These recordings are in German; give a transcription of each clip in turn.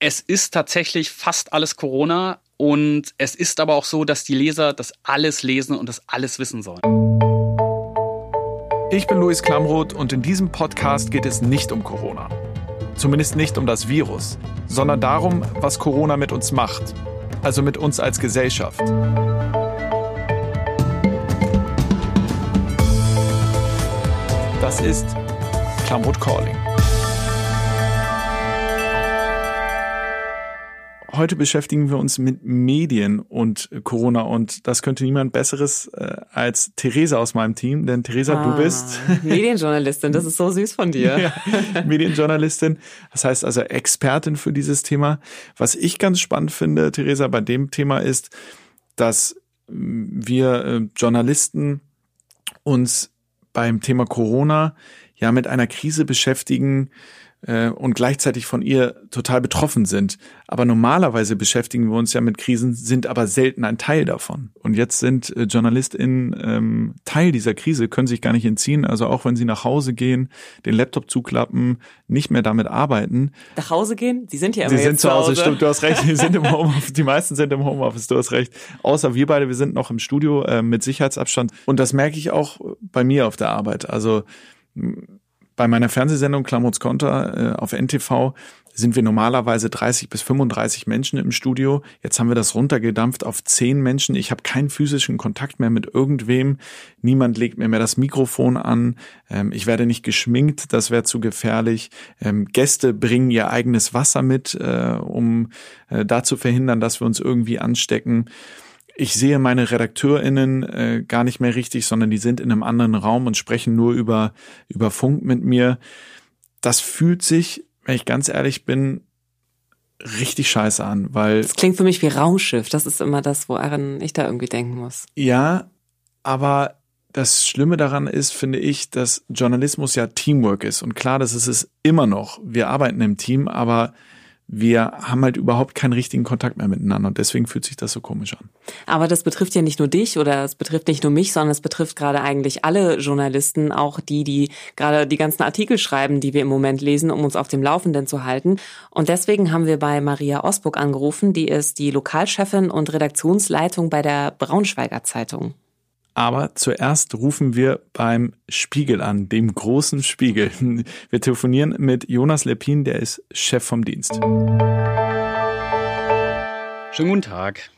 Es ist tatsächlich fast alles Corona und es ist aber auch so, dass die Leser das alles lesen und das alles wissen sollen. Ich bin Luis Klamroth und in diesem Podcast geht es nicht um Corona. Zumindest nicht um das Virus, sondern darum, was Corona mit uns macht. Also mit uns als Gesellschaft. Das ist Klamroth Calling. Heute beschäftigen wir uns mit Medien und Corona und das könnte niemand Besseres äh, als Theresa aus meinem Team, denn Theresa, ah, du bist Medienjournalistin, das ist so süß von dir. ja, Medienjournalistin, das heißt also Expertin für dieses Thema. Was ich ganz spannend finde, Theresa, bei dem Thema ist, dass wir äh, Journalisten uns beim Thema Corona ja mit einer Krise beschäftigen, äh, und gleichzeitig von ihr total betroffen sind. Aber normalerweise beschäftigen wir uns ja mit Krisen, sind aber selten ein Teil davon. Und jetzt sind äh, JournalistInnen ähm, Teil dieser Krise, können sich gar nicht entziehen. Also auch wenn sie nach Hause gehen, den Laptop zuklappen, nicht mehr damit arbeiten. Nach Hause gehen? Sie sind ja immer Sie sind zu Hause, stimmt, du hast recht. Sie sind im Homeoffice, die meisten sind im Homeoffice, du hast recht. Außer wir beide, wir sind noch im Studio äh, mit Sicherheitsabstand. Und das merke ich auch bei mir auf der Arbeit. Also bei meiner Fernsehsendung Klamots Konter äh, auf NTV sind wir normalerweise 30 bis 35 Menschen im Studio. Jetzt haben wir das runtergedampft auf 10 Menschen. Ich habe keinen physischen Kontakt mehr mit irgendwem. Niemand legt mir mehr das Mikrofon an. Ähm, ich werde nicht geschminkt, das wäre zu gefährlich. Ähm, Gäste bringen ihr eigenes Wasser mit, äh, um äh, da zu verhindern, dass wir uns irgendwie anstecken ich sehe meine RedakteurInnen äh, gar nicht mehr richtig, sondern die sind in einem anderen Raum und sprechen nur über, über Funk mit mir. Das fühlt sich, wenn ich ganz ehrlich bin, richtig scheiße an, weil. Das klingt für mich wie Raumschiff. Das ist immer das, woran ich da irgendwie denken muss. Ja, aber das Schlimme daran ist, finde ich, dass Journalismus ja Teamwork ist. Und klar, das ist es immer noch. Wir arbeiten im Team, aber wir haben halt überhaupt keinen richtigen Kontakt mehr miteinander und deswegen fühlt sich das so komisch an. Aber das betrifft ja nicht nur dich oder es betrifft nicht nur mich, sondern es betrifft gerade eigentlich alle Journalisten, auch die, die gerade die ganzen Artikel schreiben, die wir im Moment lesen, um uns auf dem Laufenden zu halten. Und deswegen haben wir bei Maria Osburg angerufen, die ist die Lokalchefin und Redaktionsleitung bei der Braunschweiger Zeitung. Aber zuerst rufen wir beim Spiegel an, dem großen Spiegel. Wir telefonieren mit Jonas Lepin, der ist Chef vom Dienst. Schönen guten Tag.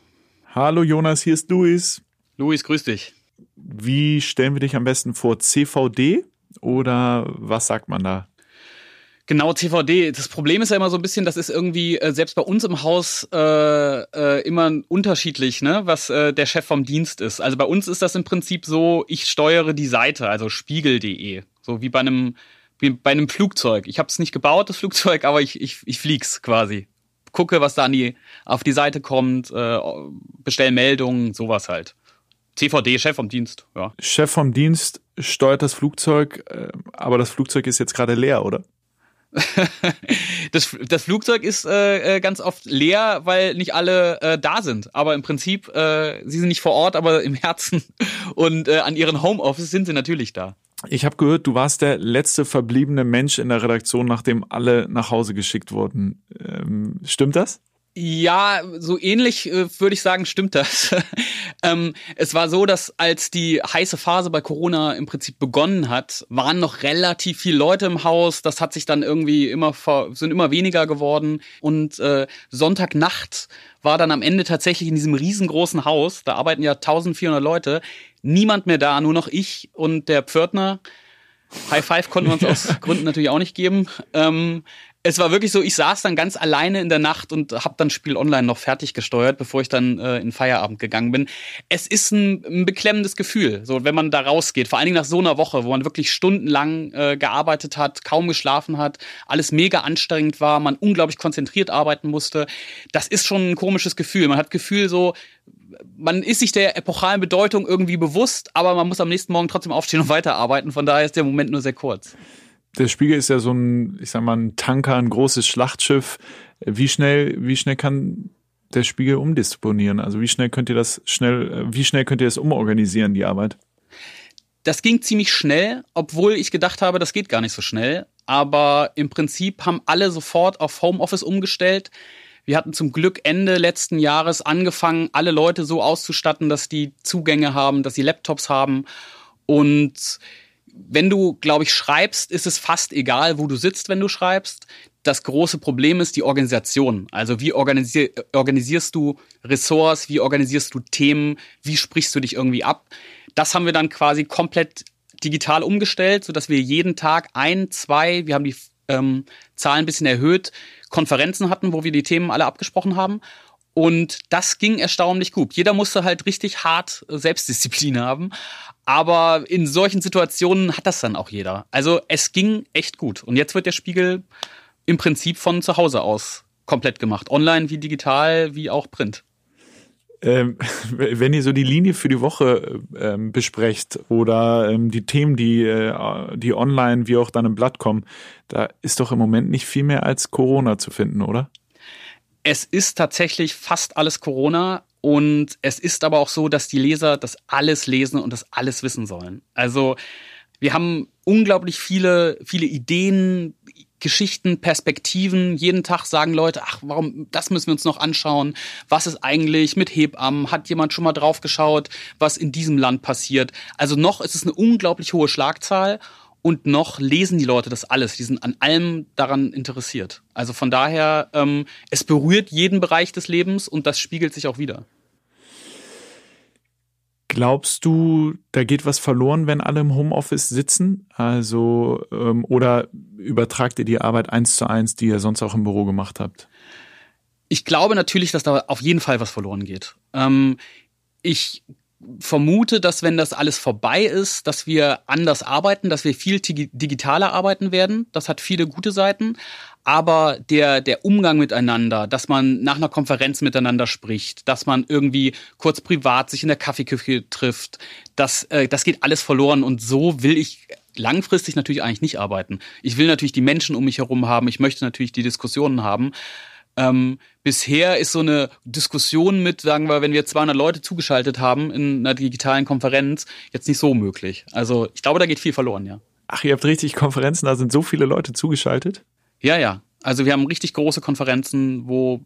Hallo Jonas, hier ist Luis. Luis, grüß dich. Wie stellen wir dich am besten vor? CVD oder was sagt man da? Genau, TVD. Das Problem ist ja immer so ein bisschen, das ist irgendwie äh, selbst bei uns im Haus äh, äh, immer unterschiedlich, ne, was äh, der Chef vom Dienst ist. Also bei uns ist das im Prinzip so, ich steuere die Seite, also spiegel.de, so wie bei einem wie bei einem Flugzeug. Ich habe es nicht gebaut, das Flugzeug, aber ich ich ich flieg's quasi. Gucke, was da an die auf die Seite kommt, äh, bestell Meldungen, sowas halt. TVD, Chef vom Dienst, ja. Chef vom Dienst steuert das Flugzeug, äh, aber das Flugzeug ist jetzt gerade leer, oder? das, das Flugzeug ist äh, äh, ganz oft leer, weil nicht alle äh, da sind. Aber im Prinzip, äh, sie sind nicht vor Ort, aber im Herzen und äh, an ihren Homeoffice sind sie natürlich da. Ich habe gehört, du warst der letzte verbliebene Mensch in der Redaktion, nachdem alle nach Hause geschickt wurden. Ähm, stimmt das? Ja, so ähnlich äh, würde ich sagen, stimmt das. Ähm, es war so, dass als die heiße Phase bei Corona im Prinzip begonnen hat, waren noch relativ viele Leute im Haus. Das hat sich dann irgendwie immer sind immer weniger geworden. Und äh, Sonntagnacht war dann am Ende tatsächlich in diesem riesengroßen Haus. Da arbeiten ja 1400 Leute. Niemand mehr da, nur noch ich und der Pförtner. High Five konnten wir uns aus Gründen natürlich auch nicht geben. Ähm, es war wirklich so, ich saß dann ganz alleine in der Nacht und habe dann Spiel Online noch fertig gesteuert, bevor ich dann äh, in Feierabend gegangen bin. Es ist ein, ein beklemmendes Gefühl, so wenn man da rausgeht, vor allen Dingen nach so einer Woche, wo man wirklich stundenlang äh, gearbeitet hat, kaum geschlafen hat, alles mega anstrengend war, man unglaublich konzentriert arbeiten musste. Das ist schon ein komisches Gefühl. Man hat Gefühl so, man ist sich der epochalen Bedeutung irgendwie bewusst, aber man muss am nächsten Morgen trotzdem aufstehen und weiterarbeiten. Von daher ist der Moment nur sehr kurz der Spiegel ist ja so ein, ich sag mal, ein Tanker, ein großes Schlachtschiff. Wie schnell, wie schnell kann der Spiegel umdisponieren? Also wie schnell könnt ihr das schnell, wie schnell könnt ihr das umorganisieren, die Arbeit? Das ging ziemlich schnell, obwohl ich gedacht habe, das geht gar nicht so schnell. aber im Prinzip haben alle sofort auf Homeoffice umgestellt. Wir hatten zum Glück Ende letzten Jahres angefangen, alle Leute so auszustatten, dass die Zugänge haben, dass sie Laptops haben. Und wenn du, glaube ich, schreibst, ist es fast egal, wo du sitzt, wenn du schreibst. Das große Problem ist die Organisation. Also wie organisier organisierst du Ressorts, wie organisierst du Themen, wie sprichst du dich irgendwie ab? Das haben wir dann quasi komplett digital umgestellt, sodass wir jeden Tag ein, zwei, wir haben die ähm, Zahlen ein bisschen erhöht, Konferenzen hatten, wo wir die Themen alle abgesprochen haben. Und das ging erstaunlich gut. Jeder musste halt richtig hart Selbstdisziplin haben. Aber in solchen Situationen hat das dann auch jeder. Also es ging echt gut. Und jetzt wird der Spiegel im Prinzip von zu Hause aus komplett gemacht. Online wie digital, wie auch Print. Ähm, wenn ihr so die Linie für die Woche ähm, besprecht oder ähm, die Themen, die, äh, die online wie auch dann im Blatt kommen, da ist doch im Moment nicht viel mehr als Corona zu finden, oder? Es ist tatsächlich fast alles Corona und es ist aber auch so, dass die Leser das alles lesen und das alles wissen sollen. Also wir haben unglaublich viele, viele Ideen, Geschichten, Perspektiven. Jeden Tag sagen Leute, ach, warum, das müssen wir uns noch anschauen. Was ist eigentlich mit Hebammen? Hat jemand schon mal drauf geschaut, was in diesem Land passiert? Also noch ist es eine unglaublich hohe Schlagzahl und noch lesen die Leute das alles. Die sind an allem daran interessiert. Also von daher, ähm, es berührt jeden Bereich des Lebens und das spiegelt sich auch wieder. Glaubst du, da geht was verloren, wenn alle im Homeoffice sitzen? Also, ähm, oder übertragt ihr die Arbeit eins zu eins, die ihr sonst auch im Büro gemacht habt? Ich glaube natürlich, dass da auf jeden Fall was verloren geht. Ähm, ich vermute, dass wenn das alles vorbei ist, dass wir anders arbeiten, dass wir viel digitaler arbeiten werden. Das hat viele gute Seiten. Aber der, der Umgang miteinander, dass man nach einer Konferenz miteinander spricht, dass man irgendwie kurz privat sich in der Kaffeeküche trifft, das, äh, das geht alles verloren. Und so will ich langfristig natürlich eigentlich nicht arbeiten. Ich will natürlich die Menschen um mich herum haben. Ich möchte natürlich die Diskussionen haben. Ähm, bisher ist so eine Diskussion mit, sagen wir, wenn wir 200 Leute zugeschaltet haben in einer digitalen Konferenz, jetzt nicht so möglich. Also ich glaube, da geht viel verloren, ja. Ach, ihr habt richtig Konferenzen, da sind so viele Leute zugeschaltet? Ja, ja. Also wir haben richtig große Konferenzen, wo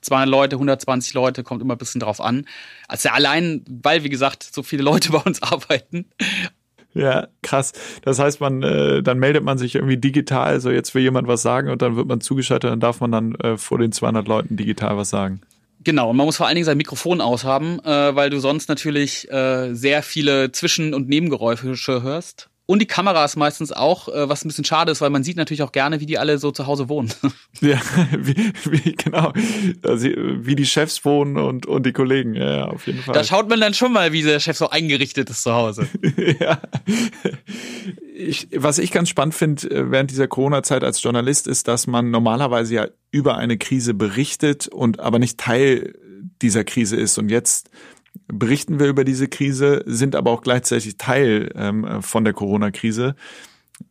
200 Leute, 120 Leute, kommt immer ein bisschen drauf an. Also allein, weil, wie gesagt, so viele Leute bei uns arbeiten, ja, krass. Das heißt, man, äh, dann meldet man sich irgendwie digital, so jetzt will jemand was sagen und dann wird man zugeschaltet, dann darf man dann äh, vor den 200 Leuten digital was sagen. Genau, und man muss vor allen Dingen sein Mikrofon aushaben, äh, weil du sonst natürlich äh, sehr viele Zwischen- und Nebengeräusche hörst. Und die Kamera ist meistens auch, äh, was ein bisschen schade ist, weil man sieht natürlich auch gerne, wie die alle so zu Hause wohnen. Ja, wie, wie genau, also, wie die Chefs wohnen und, und die Kollegen, ja, auf jeden Fall. Da schaut man dann schon mal, wie der Chef so eingerichtet ist zu Hause. ja. Ich, was ich ganz spannend finde äh, während dieser Corona-Zeit als Journalist ist, dass man normalerweise ja über eine Krise berichtet und aber nicht Teil dieser Krise ist. Und jetzt berichten wir über diese Krise, sind aber auch gleichzeitig Teil ähm, von der Corona-Krise.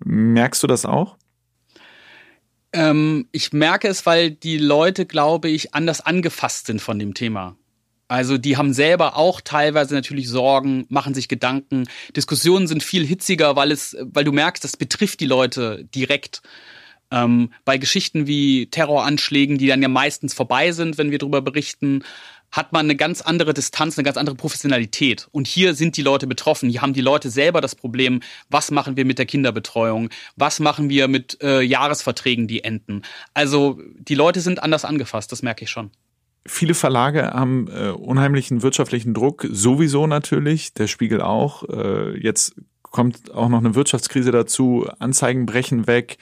Merkst du das auch? Ähm, ich merke es, weil die Leute, glaube ich, anders angefasst sind von dem Thema. Also die haben selber auch teilweise natürlich Sorgen, machen sich Gedanken. Diskussionen sind viel hitziger, weil es, weil du merkst, das betrifft die Leute direkt. Ähm, bei Geschichten wie Terroranschlägen, die dann ja meistens vorbei sind, wenn wir darüber berichten, hat man eine ganz andere Distanz, eine ganz andere Professionalität. Und hier sind die Leute betroffen. Hier haben die Leute selber das Problem, was machen wir mit der Kinderbetreuung? Was machen wir mit äh, Jahresverträgen, die enden? Also die Leute sind anders angefasst, das merke ich schon. Viele Verlage haben äh, unheimlichen wirtschaftlichen Druck, sowieso natürlich, der Spiegel auch. Äh, jetzt kommt auch noch eine Wirtschaftskrise dazu, Anzeigen brechen weg.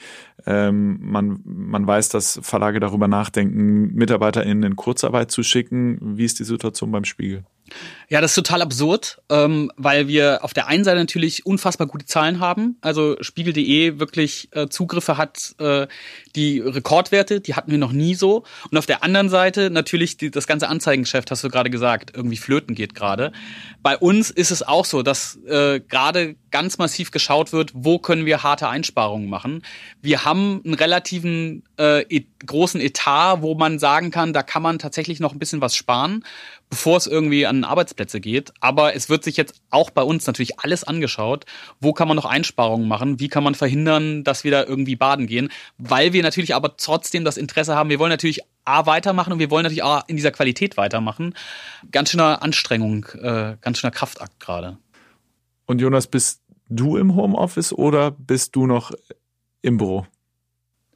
Ähm, man, man weiß, dass Verlage darüber nachdenken, MitarbeiterInnen in Kurzarbeit zu schicken. Wie ist die Situation beim Spiegel? Ja, das ist total absurd, ähm, weil wir auf der einen Seite natürlich unfassbar gute Zahlen haben. Also Spiegel.de wirklich äh, Zugriffe hat, äh, die Rekordwerte, die hatten wir noch nie so. Und auf der anderen Seite natürlich die, das ganze Anzeigengeschäft, hast du gerade gesagt, irgendwie flöten geht gerade. Bei uns ist es auch so, dass äh, gerade ganz massiv geschaut wird, wo können wir harte Einsparungen machen. Wir haben einen relativen äh, e großen Etat, wo man sagen kann, da kann man tatsächlich noch ein bisschen was sparen, bevor es irgendwie an Arbeitsplätze geht. Aber es wird sich jetzt auch bei uns natürlich alles angeschaut. Wo kann man noch Einsparungen machen? Wie kann man verhindern, dass wir da irgendwie baden gehen? Weil wir natürlich aber trotzdem das Interesse haben. Wir wollen natürlich A weitermachen und wir wollen natürlich A in dieser Qualität weitermachen. Ganz schöner Anstrengung, äh, ganz schöner Kraftakt gerade. Und Jonas, bist du im Homeoffice oder bist du noch im Büro?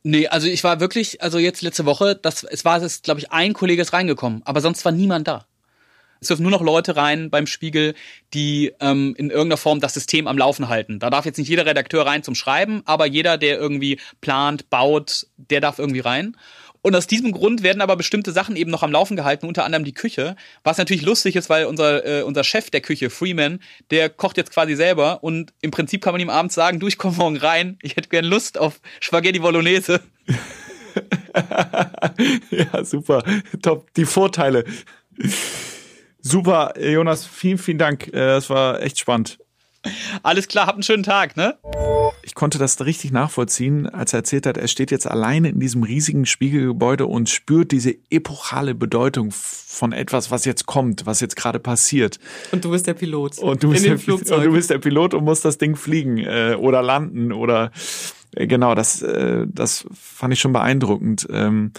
Nee, also ich war wirklich, also jetzt letzte Woche, das, es war es, glaube ich, ein Kollege ist reingekommen, aber sonst war niemand da. Es dürfen nur noch Leute rein beim Spiegel, die ähm, in irgendeiner Form das System am Laufen halten. Da darf jetzt nicht jeder Redakteur rein zum Schreiben, aber jeder, der irgendwie plant, baut, der darf irgendwie rein. Und aus diesem Grund werden aber bestimmte Sachen eben noch am Laufen gehalten, unter anderem die Küche. Was natürlich lustig ist, weil unser, äh, unser Chef der Küche, Freeman, der kocht jetzt quasi selber und im Prinzip kann man ihm abends sagen, du, ich komme morgen rein, ich hätte gern Lust auf Spaghetti Bolognese. ja, super. Top. Die Vorteile. Super, Jonas, vielen, vielen Dank. Äh, das war echt spannend. Alles klar, habt einen schönen Tag, ne? Ich konnte das richtig nachvollziehen, als er erzählt hat, er steht jetzt alleine in diesem riesigen Spiegelgebäude und spürt diese epochale Bedeutung von etwas, was jetzt kommt, was jetzt gerade passiert. Und du bist der Pilot. Und du bist, der, und du bist der Pilot und musst das Ding fliegen äh, oder landen oder äh, genau, das, äh, das fand ich schon beeindruckend. Ähm,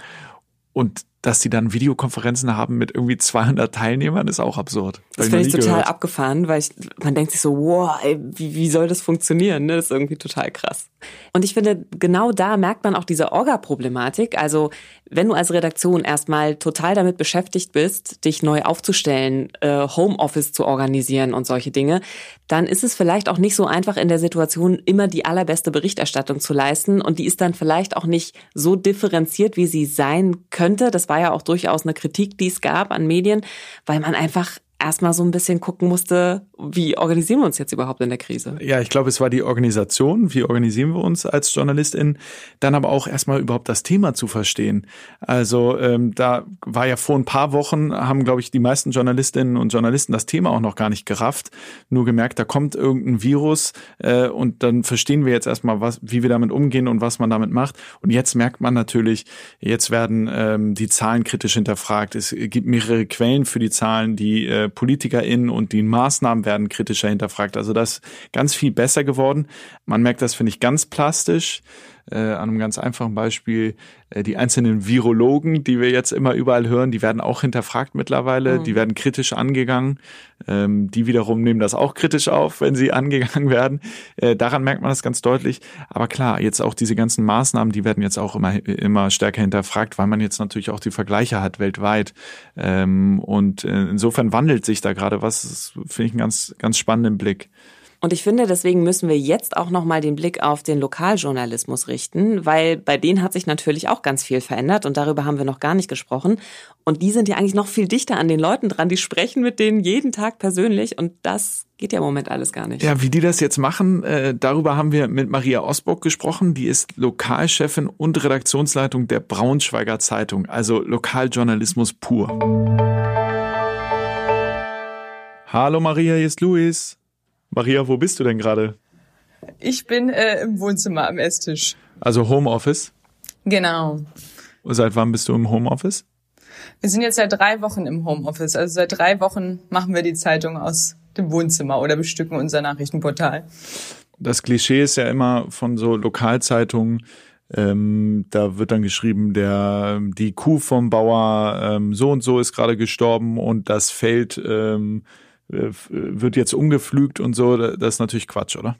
und dass die dann Videokonferenzen haben mit irgendwie 200 Teilnehmern, ist auch absurd. Das finde ich total gehört. abgefahren, weil ich, man denkt sich so, wow, ey, wie, wie soll das funktionieren? Ne? Das ist irgendwie total krass. Und ich finde, genau da merkt man auch diese Orga-Problematik. Also wenn du als Redaktion erstmal total damit beschäftigt bist, dich neu aufzustellen, äh, Homeoffice zu organisieren und solche Dinge, dann ist es vielleicht auch nicht so einfach in der Situation, immer die allerbeste Berichterstattung zu leisten. Und die ist dann vielleicht auch nicht so differenziert, wie sie sein könnte. Das war ja auch durchaus eine Kritik, die es gab an Medien, weil man einfach erstmal so ein bisschen gucken musste, wie organisieren wir uns jetzt überhaupt in der Krise? Ja, ich glaube, es war die Organisation, wie organisieren wir uns als JournalistInnen, dann aber auch erstmal überhaupt das Thema zu verstehen. Also ähm, da war ja vor ein paar Wochen, haben, glaube ich, die meisten Journalistinnen und Journalisten das Thema auch noch gar nicht gerafft, nur gemerkt, da kommt irgendein Virus äh, und dann verstehen wir jetzt erstmal, was, wie wir damit umgehen und was man damit macht. Und jetzt merkt man natürlich, jetzt werden ähm, die Zahlen kritisch hinterfragt. Es gibt mehrere Quellen für die Zahlen, die äh, PolitikerInnen und die Maßnahmen werden kritischer hinterfragt. Also das ist ganz viel besser geworden. Man merkt das, finde ich, ganz plastisch äh, an einem ganz einfachen Beispiel, äh, die einzelnen Virologen, die wir jetzt immer überall hören, die werden auch hinterfragt mittlerweile, mhm. die werden kritisch angegangen. Ähm, die wiederum nehmen das auch kritisch auf, wenn sie angegangen werden. Äh, daran merkt man das ganz deutlich. Aber klar, jetzt auch diese ganzen Maßnahmen, die werden jetzt auch immer, immer stärker hinterfragt, weil man jetzt natürlich auch die Vergleiche hat weltweit. Ähm, und äh, insofern wandelt sich da gerade was, finde ich einen ganz, ganz spannenden Blick. Und ich finde, deswegen müssen wir jetzt auch nochmal den Blick auf den Lokaljournalismus richten, weil bei denen hat sich natürlich auch ganz viel verändert und darüber haben wir noch gar nicht gesprochen. Und die sind ja eigentlich noch viel dichter an den Leuten dran, die sprechen mit denen jeden Tag persönlich und das geht ja im Moment alles gar nicht. Ja, wie die das jetzt machen, äh, darüber haben wir mit Maria Osburg gesprochen. Die ist Lokalchefin und Redaktionsleitung der Braunschweiger Zeitung, also Lokaljournalismus pur. Hallo Maria, hier ist Luis. Maria, wo bist du denn gerade? Ich bin äh, im Wohnzimmer am Esstisch. Also Homeoffice? Genau. Seit wann bist du im Homeoffice? Wir sind jetzt seit drei Wochen im Homeoffice. Also seit drei Wochen machen wir die Zeitung aus dem Wohnzimmer oder bestücken unser Nachrichtenportal. Das Klischee ist ja immer von so Lokalzeitungen, ähm, da wird dann geschrieben, der die Kuh vom Bauer ähm, so und so ist gerade gestorben und das Feld ähm, äh, wird jetzt umgepflügt und so, das ist natürlich Quatsch, oder?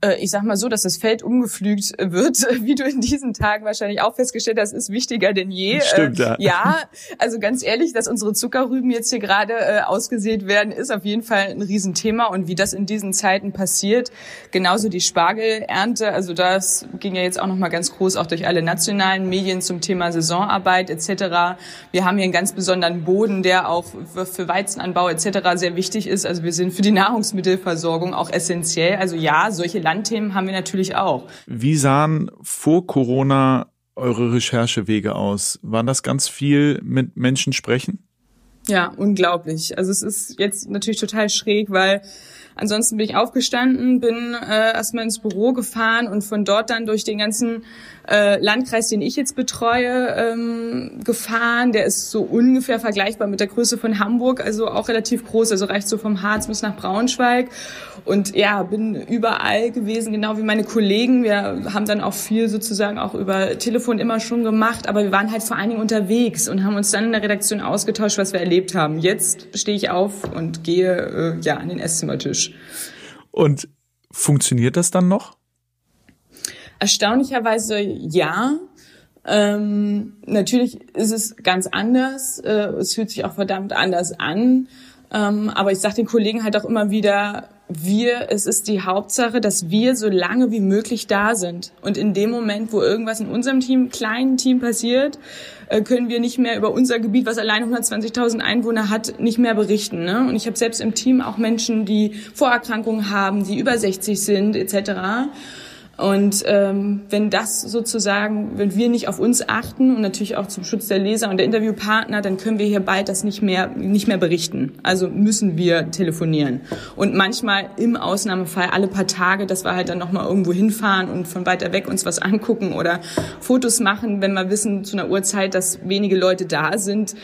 Äh, ich sag mal so, dass das Feld umgepflügt wird, wie du in diesen Tagen wahrscheinlich auch festgestellt hast, ist wichtiger denn je. Stimmt, ja. Äh, ja, also ganz ehrlich, dass unsere Zuckerrüben jetzt hier gerade äh, ausgesät werden, ist auf jeden Fall ein Riesenthema und wie das in diesen Zeiten passiert, genauso die Spargelernte, also das ging ja jetzt auch noch mal ganz groß auch durch alle nationalen Medien zum Thema Saisonarbeit etc. Wir haben hier einen ganz besonderen Boden, der auch für Weizenanbau etc. sehr wichtig ist. Also wir sind für die Nahrungsmittelversorgung auch essentiell. Also ja, solche Landthemen haben wir natürlich auch. Wie sahen vor Corona eure Recherchewege aus? Waren das ganz viel mit Menschen sprechen? Ja, unglaublich. Also es ist jetzt natürlich total schräg, weil Ansonsten bin ich aufgestanden, bin äh, erstmal ins Büro gefahren und von dort dann durch den ganzen äh, Landkreis, den ich jetzt betreue, ähm, gefahren. Der ist so ungefähr vergleichbar mit der Größe von Hamburg, also auch relativ groß, also reicht so vom Harz bis nach Braunschweig. Und ja, bin überall gewesen, genau wie meine Kollegen. Wir haben dann auch viel sozusagen auch über Telefon immer schon gemacht, aber wir waren halt vor allen Dingen unterwegs und haben uns dann in der Redaktion ausgetauscht, was wir erlebt haben. Jetzt stehe ich auf und gehe äh, ja an den Esszimmertisch. Und funktioniert das dann noch? Erstaunlicherweise ja. Ähm, natürlich ist es ganz anders. Äh, es fühlt sich auch verdammt anders an. Ähm, aber ich sage den Kollegen halt auch immer wieder, wir, es ist die Hauptsache, dass wir so lange wie möglich da sind. Und in dem Moment, wo irgendwas in unserem Team, kleinen Team passiert, äh, können wir nicht mehr über unser Gebiet, was allein 120.000 Einwohner hat, nicht mehr berichten. Ne? Und ich habe selbst im Team auch Menschen, die Vorerkrankungen haben, die über 60 sind, etc. Und ähm, wenn das sozusagen, wenn wir nicht auf uns achten und natürlich auch zum Schutz der Leser und der Interviewpartner, dann können wir hier bald das nicht mehr nicht mehr berichten. Also müssen wir telefonieren und manchmal im Ausnahmefall alle paar Tage, dass wir halt dann noch mal irgendwo hinfahren und von weiter weg uns was angucken oder Fotos machen, wenn wir wissen zu einer Uhrzeit, dass wenige Leute da sind.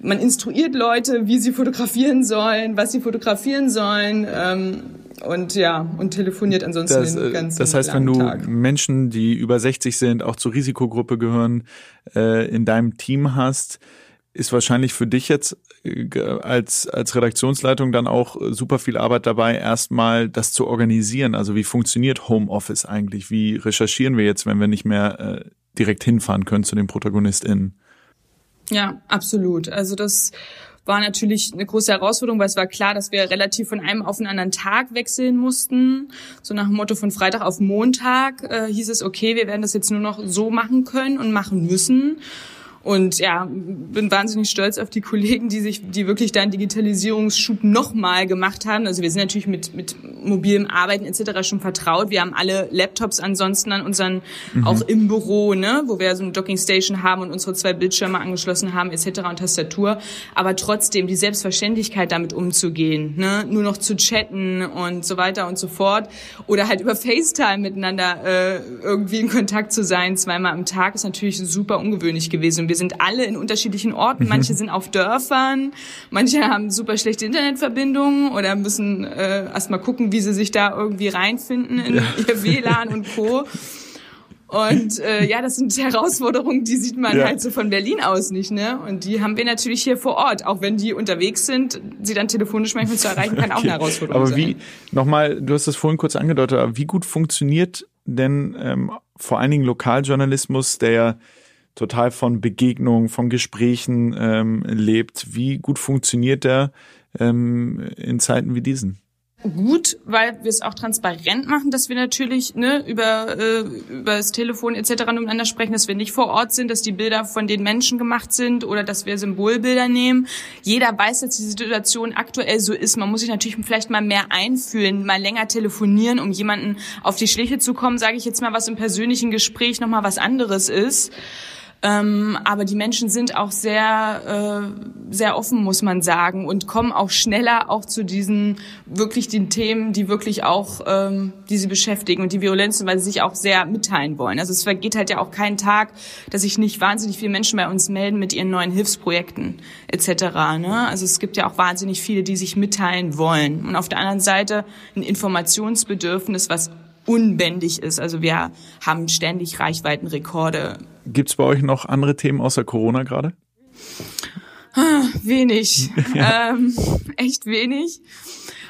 Man instruiert Leute, wie sie fotografieren sollen, was sie fotografieren sollen. Ähm, und ja, und telefoniert ansonsten das, den ganzen Das heißt, wenn du Tag. Menschen, die über 60 sind, auch zur Risikogruppe gehören, äh, in deinem Team hast, ist wahrscheinlich für dich jetzt äh, als, als Redaktionsleitung dann auch super viel Arbeit dabei, erstmal das zu organisieren. Also wie funktioniert Homeoffice eigentlich? Wie recherchieren wir jetzt, wenn wir nicht mehr äh, direkt hinfahren können zu den ProtagonistInnen? Ja, absolut. Also das war natürlich eine große Herausforderung, weil es war klar, dass wir relativ von einem auf den anderen Tag wechseln mussten. So nach dem Motto von Freitag auf Montag äh, hieß es, okay, wir werden das jetzt nur noch so machen können und machen müssen. Und ja, bin wahnsinnig stolz auf die Kollegen, die sich, die wirklich da einen Digitalisierungsschub nochmal gemacht haben. Also wir sind natürlich mit, mit mobilem Arbeiten etc. schon vertraut. Wir haben alle Laptops ansonsten an unseren, mhm. auch im Büro, ne, wo wir so eine Dockingstation haben und unsere zwei Bildschirme angeschlossen haben etc. und Tastatur. Aber trotzdem die Selbstverständlichkeit damit umzugehen, ne, nur noch zu chatten und so weiter und so fort. Oder halt über FaceTime miteinander äh, irgendwie in Kontakt zu sein, zweimal am Tag, ist natürlich super ungewöhnlich gewesen. Wir sind alle in unterschiedlichen Orten. Mhm. Manche sind auf Dörfern, manche haben super schlechte Internetverbindungen oder müssen äh, erst mal gucken, wie sie sich da irgendwie reinfinden in ja. ihr WLAN und Co. Und äh, ja, das sind Herausforderungen, die sieht man ja. halt so von Berlin aus nicht, ne? Und die haben wir natürlich hier vor Ort, auch wenn die unterwegs sind, sie dann telefonisch manchmal zu erreichen, kann auch eine Herausforderung sein. Aber wie, nochmal, du hast das vorhin kurz angedeutet, aber wie gut funktioniert denn ähm, vor allen Dingen Lokaljournalismus, der ja total von Begegnungen, von Gesprächen ähm, lebt. Wie gut funktioniert der ähm, in Zeiten wie diesen? Gut, weil wir es auch transparent machen, dass wir natürlich ne, über, äh, über das Telefon etc. miteinander sprechen, dass wir nicht vor Ort sind, dass die Bilder von den Menschen gemacht sind oder dass wir Symbolbilder nehmen. Jeder weiß, dass die Situation aktuell so ist. Man muss sich natürlich vielleicht mal mehr einfühlen, mal länger telefonieren, um jemanden auf die Schliche zu kommen, sage ich jetzt mal, was im persönlichen Gespräch nochmal was anderes ist. Ähm, aber die Menschen sind auch sehr, äh, sehr offen, muss man sagen, und kommen auch schneller auch zu diesen wirklich den Themen, die wirklich auch, ähm, die sie beschäftigen und die Violenzen, weil sie sich auch sehr mitteilen wollen. Also es vergeht halt ja auch kein Tag, dass sich nicht wahnsinnig viele Menschen bei uns melden mit ihren neuen Hilfsprojekten etc. Ne? Also es gibt ja auch wahnsinnig viele, die sich mitteilen wollen. Und auf der anderen Seite ein Informationsbedürfnis, was unbändig ist. Also wir haben ständig Reichweitenrekorde. Gibt es bei euch noch andere Themen außer Corona gerade? Ah, wenig, ja. ähm, echt wenig.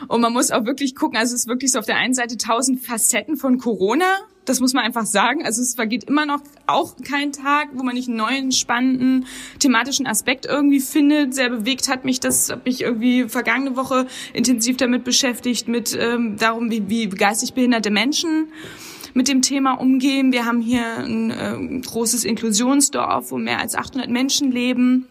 Und man muss auch wirklich gucken, also es ist wirklich so auf der einen Seite tausend Facetten von Corona. Das muss man einfach sagen. Also es vergeht immer noch auch kein Tag, wo man nicht einen neuen, spannenden, thematischen Aspekt irgendwie findet. Sehr bewegt hat mich das, habe mich irgendwie vergangene Woche intensiv damit beschäftigt, mit ähm, darum, wie, wie geistig behinderte Menschen mit dem Thema umgehen. Wir haben hier ein äh, großes Inklusionsdorf, wo mehr als 800 Menschen leben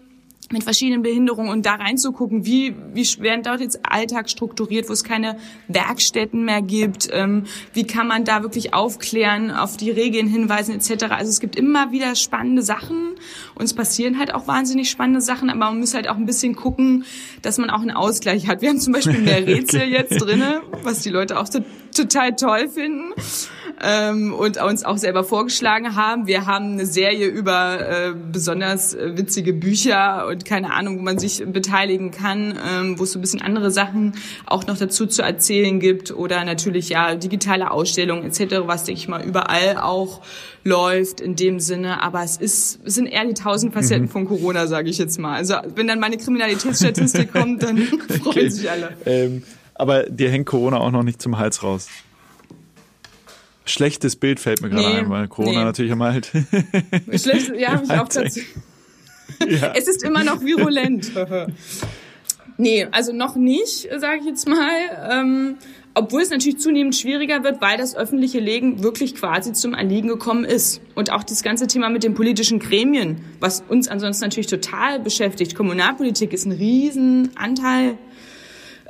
mit verschiedenen Behinderungen und da reinzugucken, wie, wie werden dort jetzt Alltag strukturiert, wo es keine Werkstätten mehr gibt, ähm, wie kann man da wirklich aufklären, auf die Regeln hinweisen etc. Also es gibt immer wieder spannende Sachen und es passieren halt auch wahnsinnig spannende Sachen, aber man muss halt auch ein bisschen gucken, dass man auch einen Ausgleich hat. Wir haben zum Beispiel mehr Rätsel jetzt drinne, was die Leute auch so total toll finden ähm, und uns auch selber vorgeschlagen haben. Wir haben eine Serie über äh, besonders äh, witzige Bücher und keine Ahnung, wo man sich beteiligen kann, ähm, wo es so ein bisschen andere Sachen auch noch dazu zu erzählen gibt oder natürlich ja digitale Ausstellungen etc., was denke ich mal überall auch läuft in dem Sinne, aber es ist es sind eher die tausend Facetten mhm. von Corona, sage ich jetzt mal. Also wenn dann meine Kriminalitätsstatistik kommt, dann freuen okay. sich alle. Ähm, aber dir hängt Corona auch noch nicht zum Hals raus schlechtes Bild fällt mir gerade nee, ein, weil Corona nee. natürlich immer halt. Schlecht, ja, habe ich auch dazu. Ja. Es ist immer noch virulent. nee, also noch nicht, sage ich jetzt mal. Ähm, obwohl es natürlich zunehmend schwieriger wird, weil das öffentliche Leben wirklich quasi zum Erliegen gekommen ist. Und auch das ganze Thema mit den politischen Gremien, was uns ansonsten natürlich total beschäftigt. Kommunalpolitik ist ein Riesenanteil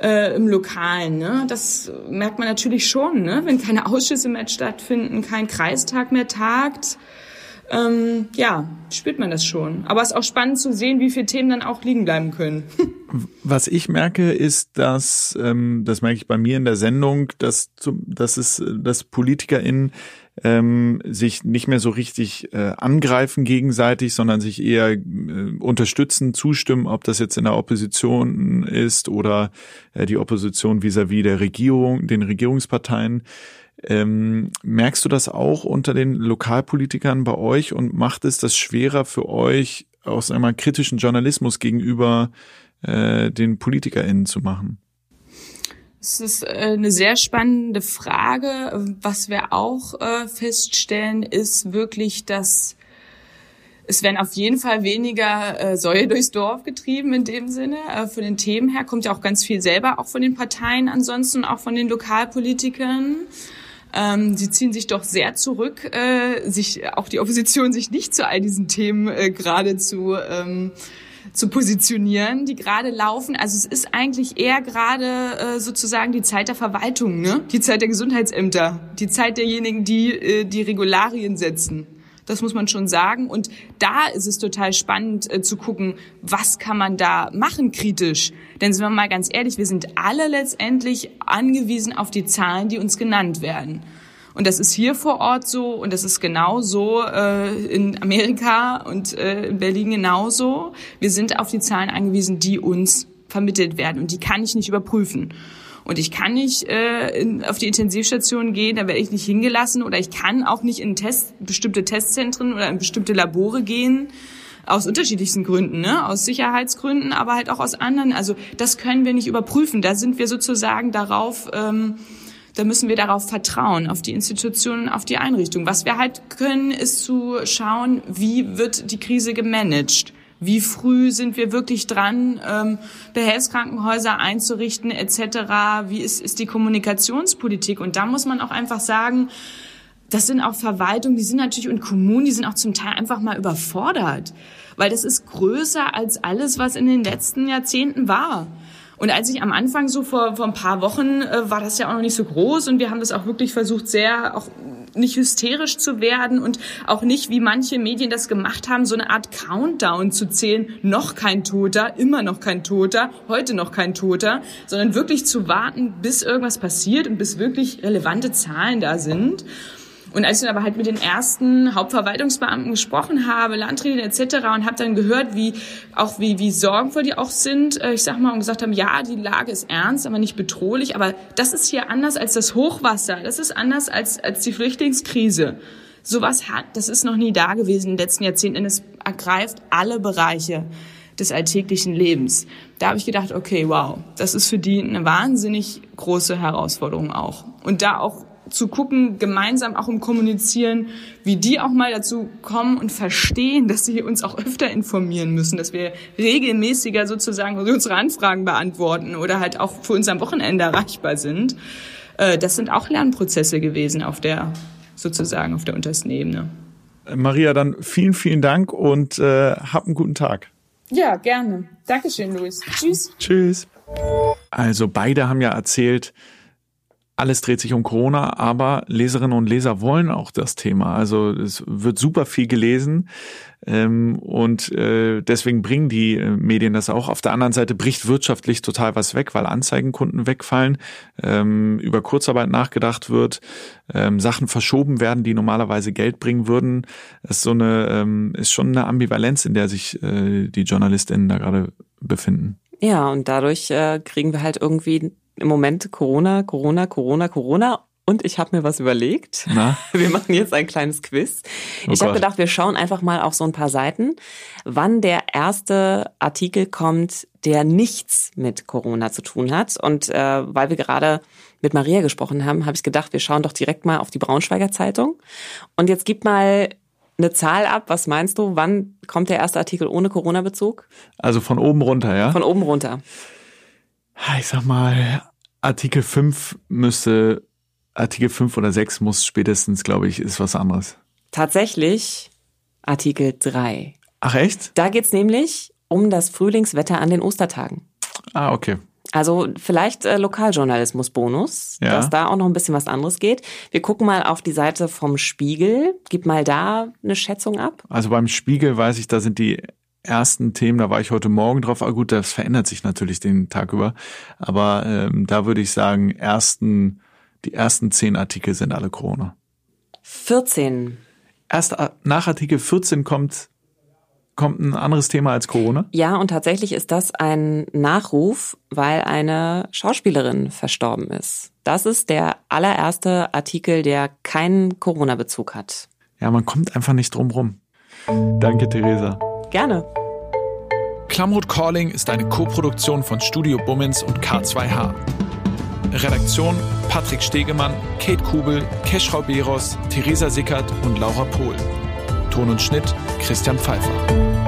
äh, im Lokalen. Ne? Das merkt man natürlich schon, ne? wenn keine Ausschüsse mehr stattfinden, kein Kreistag mehr tagt. Ähm, ja, spürt man das schon. Aber es ist auch spannend zu sehen, wie viele Themen dann auch liegen bleiben können. Was ich merke, ist, dass, ähm, das merke ich bei mir in der Sendung, dass, dass es, dass PolitikerInnen ähm, sich nicht mehr so richtig äh, angreifen gegenseitig, sondern sich eher äh, unterstützen, zustimmen, ob das jetzt in der Opposition ist oder äh, die Opposition vis-à-vis -vis der Regierung, den Regierungsparteien. Ähm, merkst du das auch unter den Lokalpolitikern bei euch und macht es das schwerer für euch, aus einmal kritischen Journalismus gegenüber äh, den PolitikerInnen zu machen? Es ist äh, eine sehr spannende Frage. Was wir auch äh, feststellen, ist wirklich, dass es werden auf jeden Fall weniger äh, Säue durchs Dorf getrieben in dem Sinne. Äh, von den Themen her kommt ja auch ganz viel selber, auch von den Parteien ansonsten, auch von den Lokalpolitikern. Ähm, sie ziehen sich doch sehr zurück, äh, sich auch die Opposition sich nicht zu all diesen Themen äh, geradezu ähm, zu positionieren, die gerade laufen. Also es ist eigentlich eher gerade äh, sozusagen die Zeit der Verwaltung, ne? die Zeit der Gesundheitsämter, die Zeit derjenigen, die äh, die Regularien setzen. Das muss man schon sagen. Und da ist es total spannend äh, zu gucken, was kann man da machen kritisch. Denn sind wir mal ganz ehrlich, wir sind alle letztendlich angewiesen auf die Zahlen, die uns genannt werden. Und das ist hier vor Ort so und das ist genauso äh, in Amerika und äh, in Berlin genauso. Wir sind auf die Zahlen angewiesen, die uns vermittelt werden und die kann ich nicht überprüfen. Und ich kann nicht äh, in, auf die Intensivstation gehen, da werde ich nicht hingelassen oder ich kann auch nicht in Test, bestimmte Testzentren oder in bestimmte Labore gehen aus unterschiedlichsten Gründen, ne? aus Sicherheitsgründen, aber halt auch aus anderen. Also das können wir nicht überprüfen. Da sind wir sozusagen darauf ähm, da müssen wir darauf vertrauen, auf die Institutionen, auf die Einrichtung. Was wir halt können, ist zu schauen, wie wird die Krise gemanagt. Wie früh sind wir wirklich dran, ähm, Behelfskrankenhäuser einzurichten etc.? Wie ist, ist die Kommunikationspolitik? Und da muss man auch einfach sagen, das sind auch Verwaltungen, die sind natürlich und Kommunen, die sind auch zum Teil einfach mal überfordert, weil das ist größer als alles, was in den letzten Jahrzehnten war. Und als ich am Anfang so vor, vor ein paar Wochen äh, war das ja auch noch nicht so groß und wir haben das auch wirklich versucht, sehr auch nicht hysterisch zu werden und auch nicht, wie manche Medien das gemacht haben, so eine Art Countdown zu zählen. Noch kein Toter, immer noch kein Toter, heute noch kein Toter, sondern wirklich zu warten, bis irgendwas passiert und bis wirklich relevante Zahlen da sind. Und als ich dann aber halt mit den ersten Hauptverwaltungsbeamten gesprochen habe, Landräten etc. und habe dann gehört, wie auch wie wie sorgenvoll die auch sind, äh, ich sag mal und gesagt haben, ja, die Lage ist ernst, aber nicht bedrohlich, aber das ist hier anders als das Hochwasser, das ist anders als als die Flüchtlingskrise. Sowas hat, das ist noch nie da gewesen in den letzten Jahrzehnten. Es ergreift alle Bereiche des alltäglichen Lebens. Da habe ich gedacht, okay, wow, das ist für die eine wahnsinnig große Herausforderung auch. Und da auch zu gucken, gemeinsam auch im Kommunizieren, wie die auch mal dazu kommen und verstehen, dass sie uns auch öfter informieren müssen, dass wir regelmäßiger sozusagen unsere Anfragen beantworten oder halt auch für uns am Wochenende erreichbar sind. Äh, das sind auch Lernprozesse gewesen auf der, sozusagen auf der untersten Ebene. Maria, dann vielen, vielen Dank und äh, hab einen guten Tag. Ja, gerne. Dankeschön, Luis. Tschüss. Tschüss. Also beide haben ja erzählt, alles dreht sich um Corona, aber Leserinnen und Leser wollen auch das Thema. Also es wird super viel gelesen ähm, und äh, deswegen bringen die äh, Medien das auch. Auf der anderen Seite bricht wirtschaftlich total was weg, weil Anzeigenkunden wegfallen, ähm, über Kurzarbeit nachgedacht wird, ähm, Sachen verschoben werden, die normalerweise Geld bringen würden. Das ist so eine ähm, ist schon eine Ambivalenz, in der sich äh, die JournalistInnen da gerade befinden. Ja, und dadurch äh, kriegen wir halt irgendwie im Moment Corona, Corona, Corona, Corona. Und ich habe mir was überlegt. Na? Wir machen jetzt ein kleines Quiz. Oh ich habe gedacht, wir schauen einfach mal auf so ein paar Seiten, wann der erste Artikel kommt, der nichts mit Corona zu tun hat. Und äh, weil wir gerade mit Maria gesprochen haben, habe ich gedacht, wir schauen doch direkt mal auf die Braunschweiger Zeitung. Und jetzt gib mal eine Zahl ab. Was meinst du? Wann kommt der erste Artikel ohne Corona-Bezug? Also von oben runter, ja? Von oben runter. Ich sag mal, Artikel 5 müsste, Artikel 5 oder 6 muss spätestens, glaube ich, ist was anderes. Tatsächlich Artikel 3. Ach echt? Da geht's nämlich um das Frühlingswetter an den Ostertagen. Ah, okay. Also vielleicht äh, Lokaljournalismus-Bonus, Ja. dass da auch noch ein bisschen was anderes geht. Wir gucken mal auf die Seite vom Spiegel. Gib mal da eine Schätzung ab. Also beim Spiegel weiß ich, da sind die ersten Themen, da war ich heute Morgen drauf. Ah gut, das verändert sich natürlich den Tag über. Aber ähm, da würde ich sagen, ersten, die ersten zehn Artikel sind alle Corona. 14. Erst a- nach Artikel 14 kommt, kommt ein anderes Thema als Corona. Ja, und tatsächlich ist das ein Nachruf, weil eine Schauspielerin verstorben ist. Das ist der allererste Artikel, der keinen Corona-Bezug hat. Ja, man kommt einfach nicht drum rum. Danke, Theresa. Gerne. Klamroth Calling ist eine Koproduktion von Studio Bummins und K2H. Redaktion Patrick Stegemann, Kate Kubel, Keschrau Beros, Theresa Sickert und Laura Pohl. Ton und Schnitt Christian Pfeiffer.